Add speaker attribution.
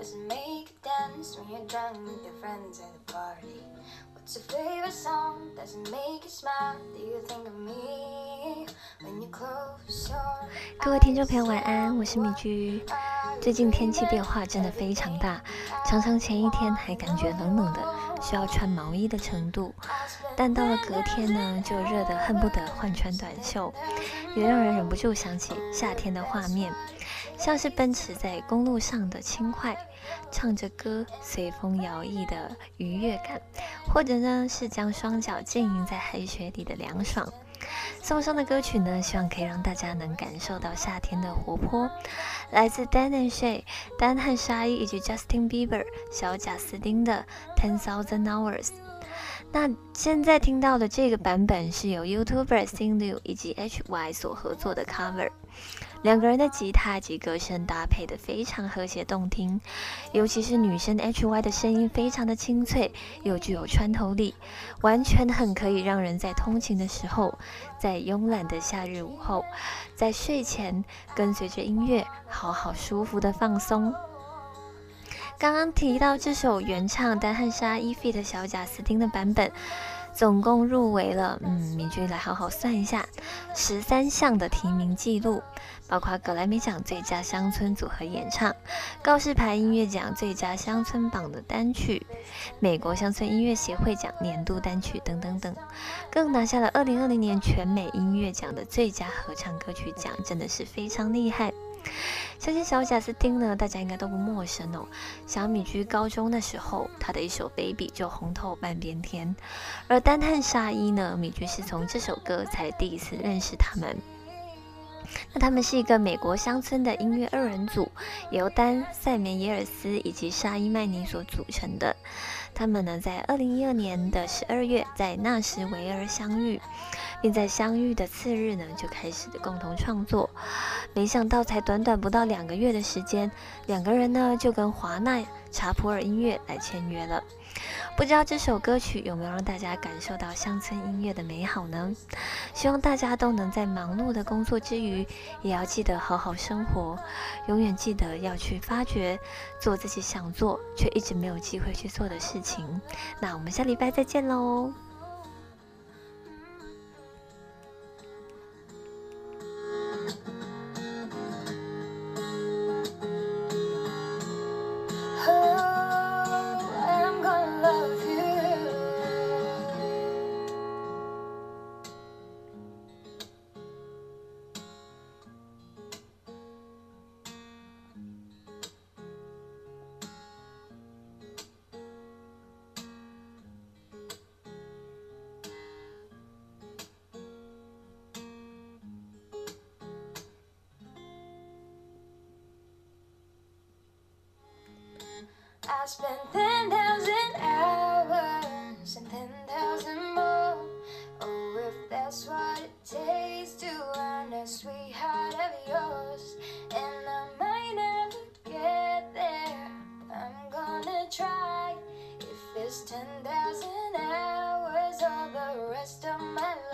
Speaker 1: you're drunk with your friends at a party. What's your favorite song? Does it make you smile? Do you think of me when you close your
Speaker 2: 各位听众朋友，晚安，我是米居。最近天气变化真的非常大，常常前一天还感觉冷冷的，需要穿毛衣的程度，但到了隔天呢，就热得恨不得换穿短袖，也让人忍不住想起夏天的画面，像是奔驰在公路上的轻快，唱着歌随风摇曳的愉悦感，或者呢是将双脚浸淫在海水里的凉爽。送上的歌曲呢，希望可以让大家能感受到夏天的活泼。来自 Dan and Shay、丹和沙伊以及 Justin Bieber 小贾斯汀的《Ten Thousand Hours》。那现在听到的这个版本是由 YouTuber Sing Liu 以及 HY 所合作的 cover，两个人的吉他及歌声搭配的非常和谐动听，尤其是女生 HY 的声音非常的清脆又具有穿透力，完全很可以让人在通勤的时候，在慵懒的夏日午后，在睡前跟随着音乐好好舒服的放松。刚刚提到这首原唱丹汉莎伊菲的小贾斯汀的版本，总共入围了，嗯，米君来好好算一下，十三项的提名记录，包括格莱美奖最佳乡村组合演唱、告示牌音乐奖最佳乡村榜的单曲、美国乡村音乐协会奖年度单曲等等等，更拿下了二零二零年全美音乐奖的最佳合唱歌曲奖，真的是非常厉害。相信小贾斯汀呢，大家应该都不陌生哦。小米居高中的时候，他的一首《Baby》就红透半边天。而单看沙伊呢，米居是从这首歌才第一次认识他们。那他们是一个美国乡村的音乐二人组，由丹·塞梅耶尔斯以及沙伊·麦尼所组成的。他们呢，在二零一二年的十二月在纳什维尔相遇，并在相遇的次日呢，就开始的共同创作。没想到，才短短不到两个月的时间，两个人呢就跟华纳查普尔音乐来签约了。不知道这首歌曲有没有让大家感受到乡村音乐的美好呢？希望大家都能在忙碌的工作之余，也要记得好好生活，永远记得要去发掘做自己想做却一直没有机会去做的事情。那我们下礼拜再见喽
Speaker 1: ！I spent 10,000 hours and 10,000 more. Oh, if that's what it takes to earn a sweetheart of yours. And I might never get there, I'm gonna try. If it's 10,000 hours or the rest of my life,